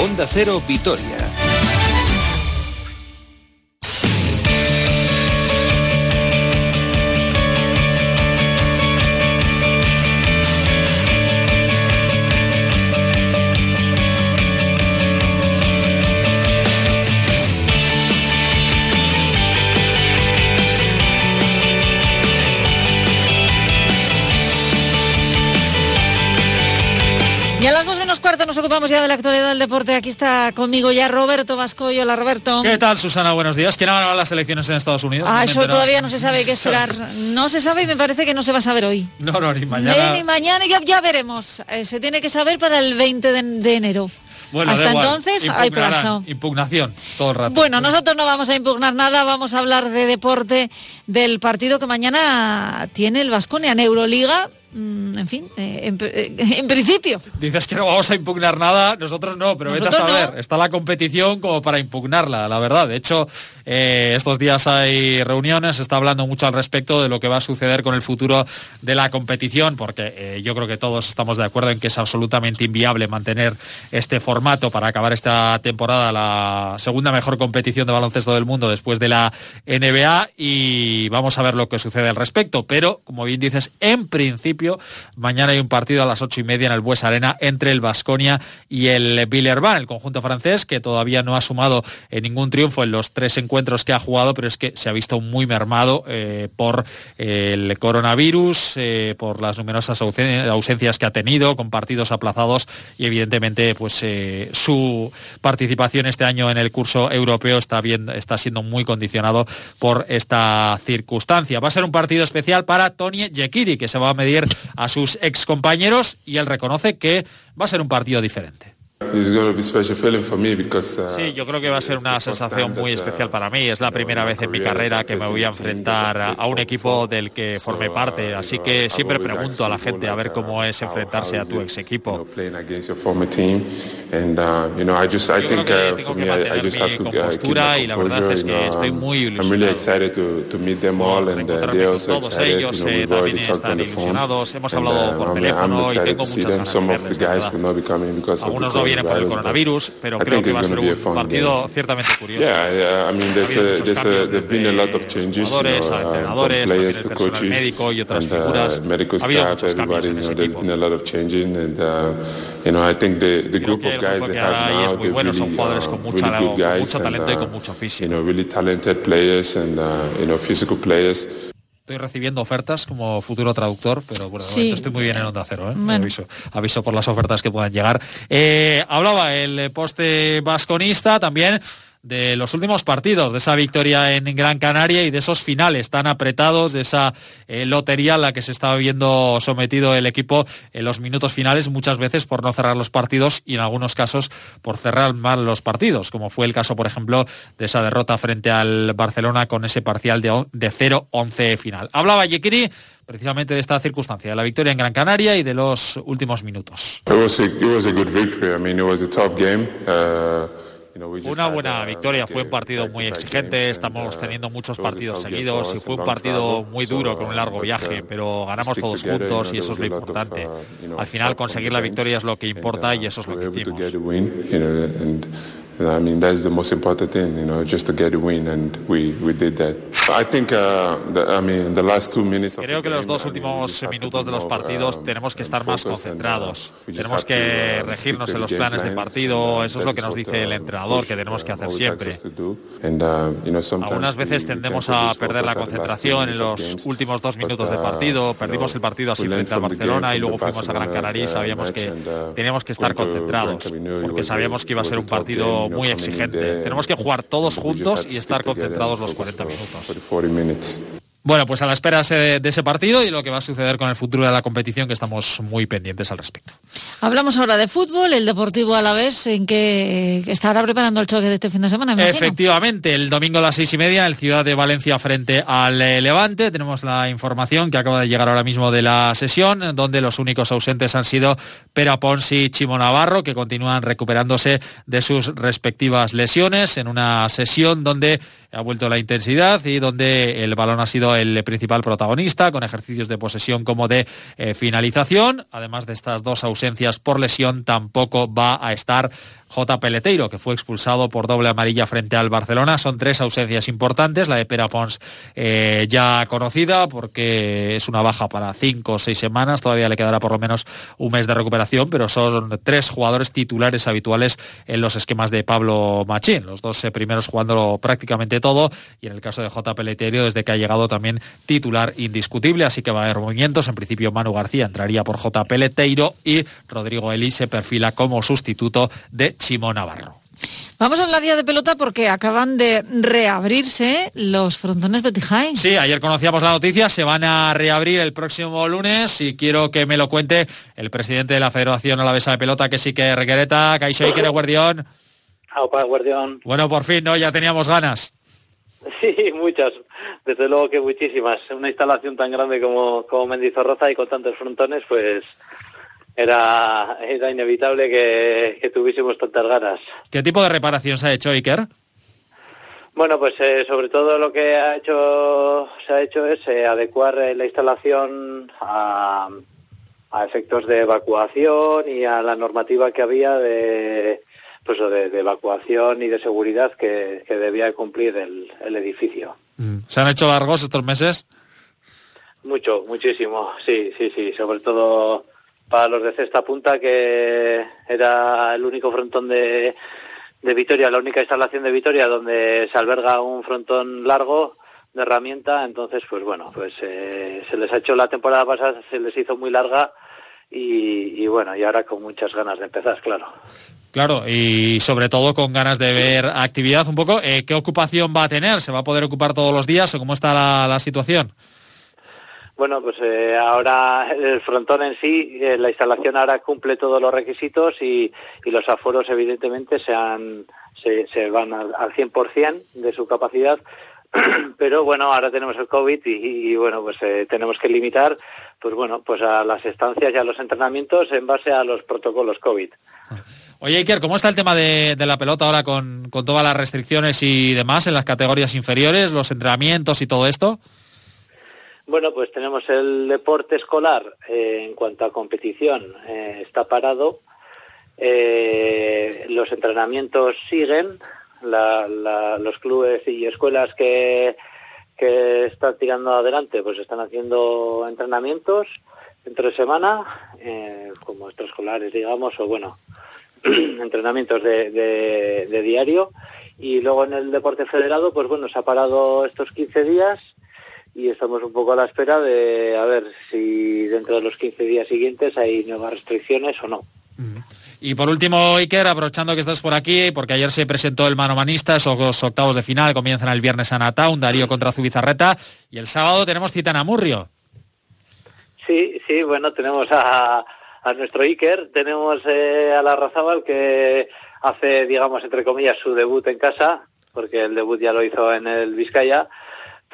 Onda Cero Vitoria. Y a las dos menos cuarto nos ocupamos ya de la actualidad del deporte. Aquí está conmigo ya Roberto Vasco. Hola Roberto. ¿Qué tal Susana? Buenos días. ¿Quién ha ganado las elecciones en Estados Unidos? Ah, No eso todavía no se sabe, hay que esperar. No se sabe y me parece que no se va a saber hoy. No, no, ni mañana. Ni, ni mañana, ya, ya veremos. Eh, se tiene que saber para el 20 de, de enero. Bueno, Hasta entonces hay plazo. Impugnación, todo el rato. Bueno, nosotros no vamos a impugnar nada, vamos a hablar de deporte del partido que mañana tiene el Vasconia en Euroliga. Mm, En fin, eh, en, eh, en principio. Dices que no vamos a impugnar nada, nosotros no, pero vete a saber, no. está la competición como para impugnarla, la verdad. De hecho, eh, estos días hay reuniones, se está hablando mucho al respecto de lo que va a suceder con el futuro de la competición, porque eh, yo creo que todos estamos de acuerdo en que es absolutamente inviable mantener este formato para acabar esta temporada, la segunda mejor competición de baloncesto del mundo después de la NBA y vamos a ver lo que sucede al respecto. Pero, como bien dices, en principio, mañana hay un partido a las ocho y media en el Bues Arena entre el Vasconia y el Villerban, el conjunto francés, que todavía no ha sumado eh, ningún triunfo en los tres encuentros que ha jugado, pero es que se ha visto muy mermado eh, por eh, el coronavirus, por las numerosas ausen- ausencias que ha tenido, con partidos aplazados y evidentemente pues su participación este año en el curso europeo está, bien, está siendo muy condicionado por esta circunstancia. Va a ser un partido especial para Tony Yekiri, que se va a medir a sus excompañeros y él reconoce que va a ser un partido diferente. It's going to be special feeling for me because uh, Sí, yo creo que va a ser una sensación muy uh, especial para mí. Es la primera vez en mi carrera que me voy a enfrentar a un equipo del que formé uh, parte. you Así que siempre pregunto a la gente a ver uh, cómo es enfrentarse a tu ex equipo. uh, Yo creo que uh, tengo que mantener mi uh, compostura y la verdad es que estoy I'm- muy ilusionado. excited to, to meet them all, and uh, Encontrarme they're con also todos excited. ellos, eh, we've already también talked están on the phone. ilusionados. Hemos hablado uh, por teléfono y tengo muchas ganas de verles, Algunos no vienen por el coronavirus, pero I creo think que va a ser un partido ciertamente curioso. Yeah, yeah, I mean, there's a, muchos there's a, cambios there's been a desde lot of changes, you know, uh, entrenadores, players to coaches, médico y otras uh, figuras. medical staff, muchos cambios everybody, you know, there's equipo. been a lot of changing, and, uh, you know, I think the, group of guys they have now, they're really, really good guys, and. You know, really talented players and, you know, physical players. Estoy recibiendo ofertas como futuro traductor, pero bueno, de Sí. momento estoy muy bien en Onda Cero, ¿eh? Bueno. aviso, aviso por las ofertas que puedan llegar. Eh, hablaba el poste vasconista también de los últimos partidos, de esa victoria en Gran Canaria y de esos finales tan apretados, de esa eh, lotería a la que se estaba viendo sometido el equipo en los minutos finales, muchas veces por no cerrar los partidos y en algunos casos por cerrar mal los partidos, como fue el caso, por ejemplo, de esa derrota frente al Barcelona con ese parcial de, de 0-11 final. Hablaba Yekiri precisamente de esta circunstancia, de la victoria en Gran Canaria y de los últimos minutos. It was a, it was a good victory. I. Uh, Fue una buena uh, victoria, fue un partido muy exigente, estamos uh, teniendo muchos partidos seguidos y fue un partido muy duro con un largo viaje, uh, pero ganamos todos juntos y eso es lo importante. Al final conseguir la victoria es lo que importa y eso es lo que hicimos. I mean that's the most important thing, you know, just to get a win, and we we did that. Uh, Creo que los game, dos últimos minutos de los partidos tenemos que estar más uh, concentrados. Tenemos que uh, regirnos en los planes de partido. and, Eso es lo que nos dice el uh, entrenador que tenemos que uh, hacer siempre. uh, Algunas veces tendemos a perder la concentración en los últimos dos minutos de uh, partido. Perdimos el partido así frente al Barcelona y luego fuimos a Gran Canaria y uh, sabíamos que uh, teníamos que estar concentrados porque sabíamos que iba a ser un partido muy exigente. Tenemos que jugar todos juntos y estar concentrados los focus 40 for- minutos. For the 40 minutes. Bueno, pues a la espera de ese partido y lo que va a suceder con el futuro de la competición, que estamos muy pendientes al respecto. Hablamos ahora de fútbol, el Deportivo Alavés, en que estará preparando el choque de este fin de semana, me imagino. Efectivamente, el domingo a las seis y media en el Ciudad de Valencia frente al eh, Levante. Tenemos la información que acaba de llegar ahora mismo de la sesión, donde los únicos ausentes han sido Pera Pons y Chimo Navarro, que continúan recuperándose de sus respectivas lesiones en una sesión donde ha vuelto la intensidad y donde el balón ha sido el principal protagonista, con ejercicios de posesión como de eh, finalización. Además de estas dos ausencias por lesión, tampoco va a estar J. Peleteiro, que fue expulsado por doble amarilla frente al Barcelona. Son tres ausencias importantes, la de Pera Pons eh, ya conocida porque es una baja para cinco o seis semanas, todavía le quedará por lo menos un mes de recuperación, pero son tres jugadores titulares habituales en los esquemas de Pablo Machín, los dos eh, primeros jugando prácticamente todo y en el caso de J. Peleteiro desde que ha llegado también titular indiscutible, así que va a haber movimientos. En principio Manu García entraría por J. Peleteiro y Rodrigo Eli se perfila como sustituto de Chimo Navarro. Vamos a hablar ya de pelota porque acaban de reabrirse los frontones Betijay. Sí, ayer conocíamos la noticia, se van a reabrir el próximo lunes y quiero que me lo cuente el presidente de la Federación Alavesa de Pelota, que sí que requereta, Caixo Iker Guardión. Guardión. Bueno, por fin, ¿no? Ya teníamos ganas. Sí, muchas. Desde luego que muchísimas. Una instalación tan grande como, como Mendizorroza y con tantos frontones, pues era, era inevitable que, tuviésemos tantas ganas. ¿Qué tipo de reparación se ha hecho, Iker? Bueno, pues eh, sobre todo lo que ha hecho, se ha hecho es eh, adecuar eh, la instalación a, efectos de evacuación y a la normativa que había de, pues, de, evacuación y de seguridad que, debía cumplir el, el edificio. Mm. ¿Se han hecho largos estos meses? Mucho, muchísimo, sí, sí, sí, sobre todo para los de Cesta Punta, que era el único frontón de, de Vitoria, la única instalación de Vitoria donde se alberga un frontón largo de herramienta, entonces pues bueno, pues eh, se les ha hecho la temporada pasada, se les hizo muy larga y, bueno, y ahora con muchas ganas de empezar, claro. Claro, y sobre todo con ganas de ver actividad un poco. Eh, ¿Qué ocupación va a tener? ¿Se va a poder ocupar todos los días o cómo está la situación? Bueno, pues eh, ahora el frontón en sí, eh, la instalación ahora cumple todos los requisitos y, los aforos evidentemente se, han, van al, 100% de su capacidad, pero bueno, ahora tenemos el COVID y, bueno, pues eh, tenemos que limitar pues bueno, pues a las estancias y a los entrenamientos en base a los protocolos COVID. Oye, Iker, ¿cómo está el tema de, la pelota ahora con todas las restricciones y demás en las categorías inferiores, los entrenamientos y todo esto? Bueno, pues tenemos el deporte escolar eh, en cuanto a competición eh, está parado. Eh, los entrenamientos siguen. los clubes y escuelas que, que están tirando adelante pues están haciendo entrenamientos entre semana, como extraescolares, digamos, o bueno, entrenamientos de, de diario. Y luego en el deporte federado, pues bueno, se ha parado estos 15 días y estamos un poco a la espera de a ver si dentro de los 15 días siguientes hay nuevas restricciones o no. Y por último, Iker, aprovechando que estás por aquí, porque ayer se presentó el manomanista, esos octavos de final comienzan el viernes a Nataun, Darío contra Zubizarreta, y el sábado tenemos cita en Amurrio. Sí, sí, bueno, tenemos a, nuestro Iker, tenemos eh, a la Razabal que hace, digamos, entre comillas, su debut en casa, porque el debut ya lo hizo en el Vizcaya,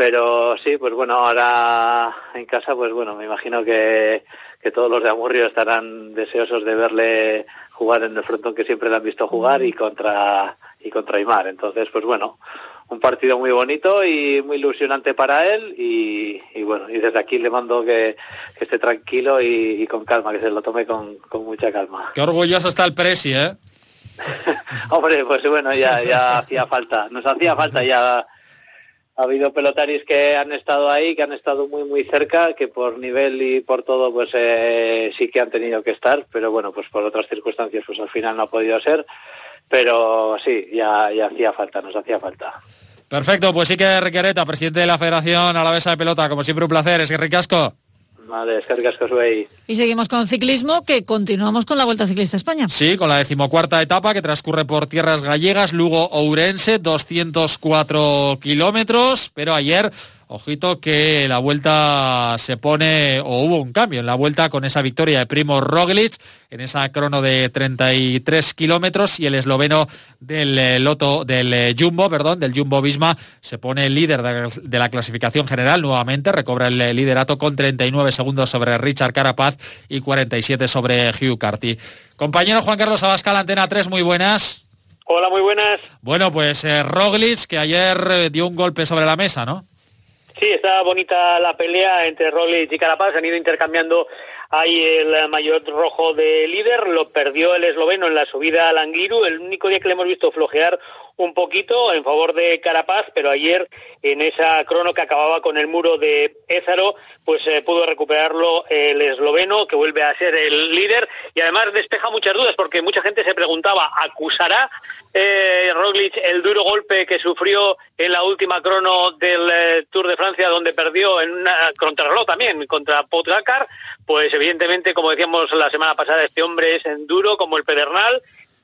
pero sí, pues bueno, ahora en casa, pues bueno, me imagino que, todos los de Amurrio estarán deseosos de verle jugar en el frontón que siempre le han visto jugar y contra y contra Aymar. Entonces, pues bueno, un partido muy bonito y muy ilusionante para él y, bueno, y desde aquí le mando que, esté tranquilo y, con calma, que se lo tome con, con mucha calma. Qué orgulloso está el Presi, ¿eh? Hombre, pues bueno, ya, ya hacía falta, nos hacía falta ya ha habido pelotaris que han estado ahí, que han estado muy muy cerca, que por nivel y por todo pues eh, sí que han tenido que estar, pero bueno, pues por otras circunstancias pues al final no ha podido ser, pero sí, ya, ya hacía falta, nos hacía falta. Perfecto, pues sí que Requereta, presidente de la Federación Alavesa de Pelota, como siempre un placer, es que ricasco. Y seguimos con ciclismo, que continuamos con la Vuelta Ciclista España. Sí, con la decimocuarta etapa que transcurre por tierras gallegas, Lugo-Ourense, 204 kilómetros, pero ayer Ojito que la vuelta se pone, o hubo un cambio en la vuelta con esa victoria de Primo Roglic en esa crono de 33 kilómetros y el esloveno del eh, Loto, del eh, Jumbo, perdón, del Jumbo Visma, se pone líder de la clasificación general nuevamente, recobra el eh, liderato con 39 segundos sobre Richard Carapaz y 47 sobre Hugh Carty. Compañero Juan Carlos Abascal, Antena 3, muy buenas. Hola, muy buenas. Bueno, pues Roglic, que ayer dio un golpe sobre la mesa, ¿no? Sí, está bonita la pelea entre Roglic y Carapaz, han ido intercambiando. Hay el mayor rojo de líder, lo perdió el esloveno en la subida al Angliru, el único día que le hemos visto flojear un poquito en favor de Carapaz, pero ayer en esa crono que acababa con el muro de Ézaro, pues eh, pudo recuperarlo el esloveno, que vuelve a ser el líder, y además despeja muchas dudas, porque mucha gente se preguntaba, ¿acusará eh, Roglic el duro golpe que sufrió en la última crono del eh, Tour de Francia, donde perdió en una también contra Pogacar? Pues evidentemente, como decíamos la semana pasada, este hombre es en duro como el Pedernal,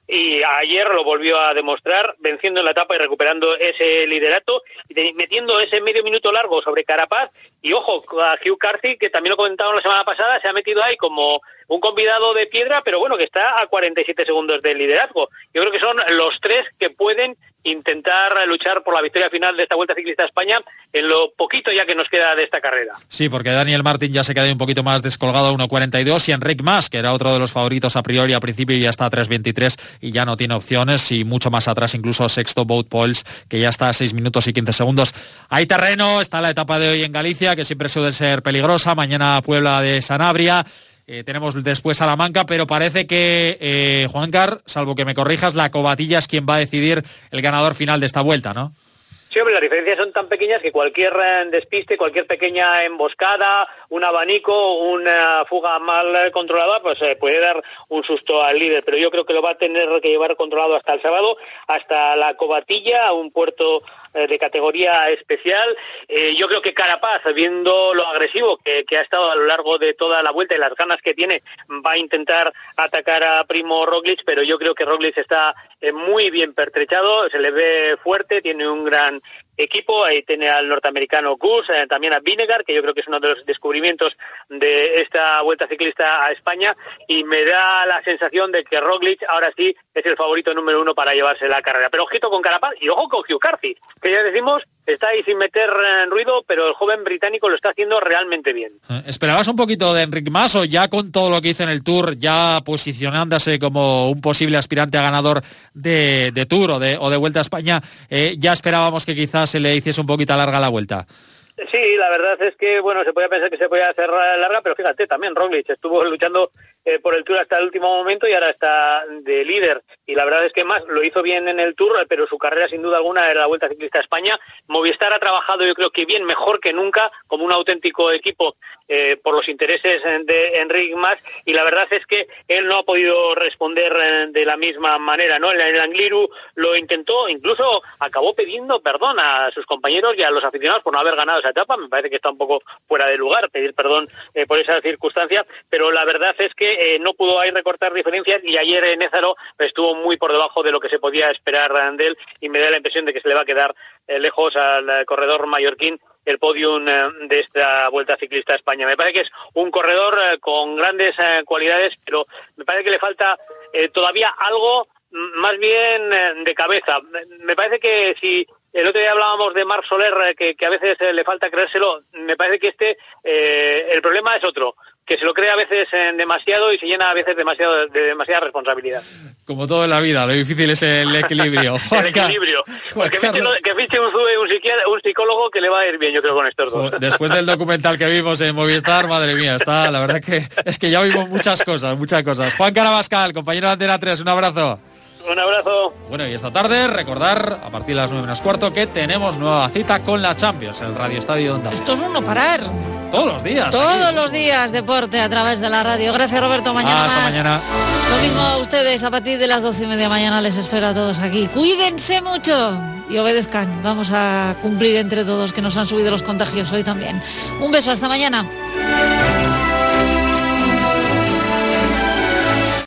y ayer lo volvió a demostrar venciendo en la etapa y recuperando ese liderato y metiendo ese medio minuto largo sobre Carapaz. Y ojo a Hugh Carthy que también lo comentaba la semana pasada se ha metido ahí como un convidado de piedra pero bueno que está a 47 segundos del liderazgo. Yo creo que son los tres que pueden intentar luchar por la victoria final de esta Vuelta Ciclista a España en lo poquito ya que nos queda de esta carrera. Sí, porque Daniel Martín ya se queda un poquito más descolgado a 1.42 y Enric Mas, que era otro de los favoritos a priori a principio, ya está a 3.23 y ya no tiene opciones y mucho más atrás incluso sexto Boat Poles, que ya está a 6 minutos y 15 segundos. Hay terreno, está la etapa de hoy en Galicia, que siempre suele ser peligrosa, mañana Puebla de Sanabria. Eh, tenemos después Salamanca, pero parece que eh, Juan Car, salvo que me corrijas, la cobatilla es quien va a decidir el ganador final de esta vuelta, ¿no? Las diferencias son tan pequeñas que cualquier eh, despiste, cualquier pequeña emboscada, un abanico, una fuga mal controlada, pues puede dar un susto al líder. Pero yo creo que lo va a tener que llevar controlado hasta el sábado, hasta la cobatilla, un puerto eh, de categoría especial. Eh, yo creo que Carapaz, viendo lo agresivo que, ha estado a lo largo de toda la vuelta y las ganas que tiene, va a intentar atacar a Primo Roglic, pero yo creo que Roglic está eh, muy bien pertrechado, se le ve fuerte, tiene un gran equipo. Ahí tiene al norteamericano Gus, eh, también a Vinegar, que yo creo que es uno de los descubrimientos de esta vuelta ciclista a España. Y me da la sensación de que Roglic ahora sí es el favorito número uno para llevarse la carrera. Pero ojito con Carapaz y ojo con Hugh Carthy, que ya decimos está ahí sin meter eh, ruido, pero el joven británico lo está haciendo realmente bien. Eh, ¿Esperabas un poquito de Enric Mas o ya con todo lo que hizo en el Tour, ya posicionándose como un posible aspirante a ganador de, Tour o de, o de Vuelta a España, eh, ya esperábamos que quizás se le hiciese un poquito larga la vuelta? Sí, la verdad es que, bueno, se podía pensar que se podía hacer larga, pero fíjate, también Roglic estuvo luchando eh, por el Tour hasta el último momento y ahora está de líder. Y la verdad es que más lo hizo bien en el Tour, pero su carrera sin duda alguna era la Vuelta Ciclista a España. Movistar ha trabajado yo creo que bien, mejor que nunca, como un auténtico equipo eh, por los intereses de Enrique Mas y la verdad es que él no ha podido responder eh, de la misma manera. ¿no? En el Angliru lo intentó, incluso acabó pidiendo perdón a sus compañeros y a los aficionados por no haber ganado esa etapa. Me parece que está un poco fuera de lugar pedir perdón por esa circunstancia, pero la verdad es que eh, no pudo ahí recortar diferencias y ayer en Ézaro estuvo muy por debajo de lo que se podía esperar de él y me da la impresión de que se le va a quedar eh, lejos al eh, corredor mallorquín el podium de esta Vuelta Ciclista a España. Me parece que es un corredor con grandes cualidades, pero me parece que le falta todavía algo más bien de cabeza. Me parece que si el otro día hablábamos de Marc Soler, que, a veces le falta creérselo, me parece que este, el problema es otro que se lo cree a veces en demasiado y se llena a veces demasiado de demasiada responsabilidad. Como todo en la vida, lo difícil es el equilibrio. el equilibrio. Porque que fiche un, un, psicólogo que le va a ir bien, yo creo, con estos dos. Después del documental que vimos en Movistar, madre mía, está, la verdad que es que ya oímos muchas cosas, muchas cosas. Juan Carabascal, compañero de Antena 3, un abrazo. Un abrazo. Bueno, y esta tarde recordar, a partir de las 9 menos cuarto, que tenemos nueva cita con la Champions, el Radio Estadio Onda. Esto es uno parar. Todos los días. Todos los días, deporte a través de la radio. Gracias, Roberto. Mañana Hasta mañana. Lo mismo a ustedes, a partir de las 12 y media mañana les espero a todos aquí. Cuídense mucho y obedezcan. Vamos a cumplir entre todos que nos han subido los contagios hoy también. Un beso, hasta mañana.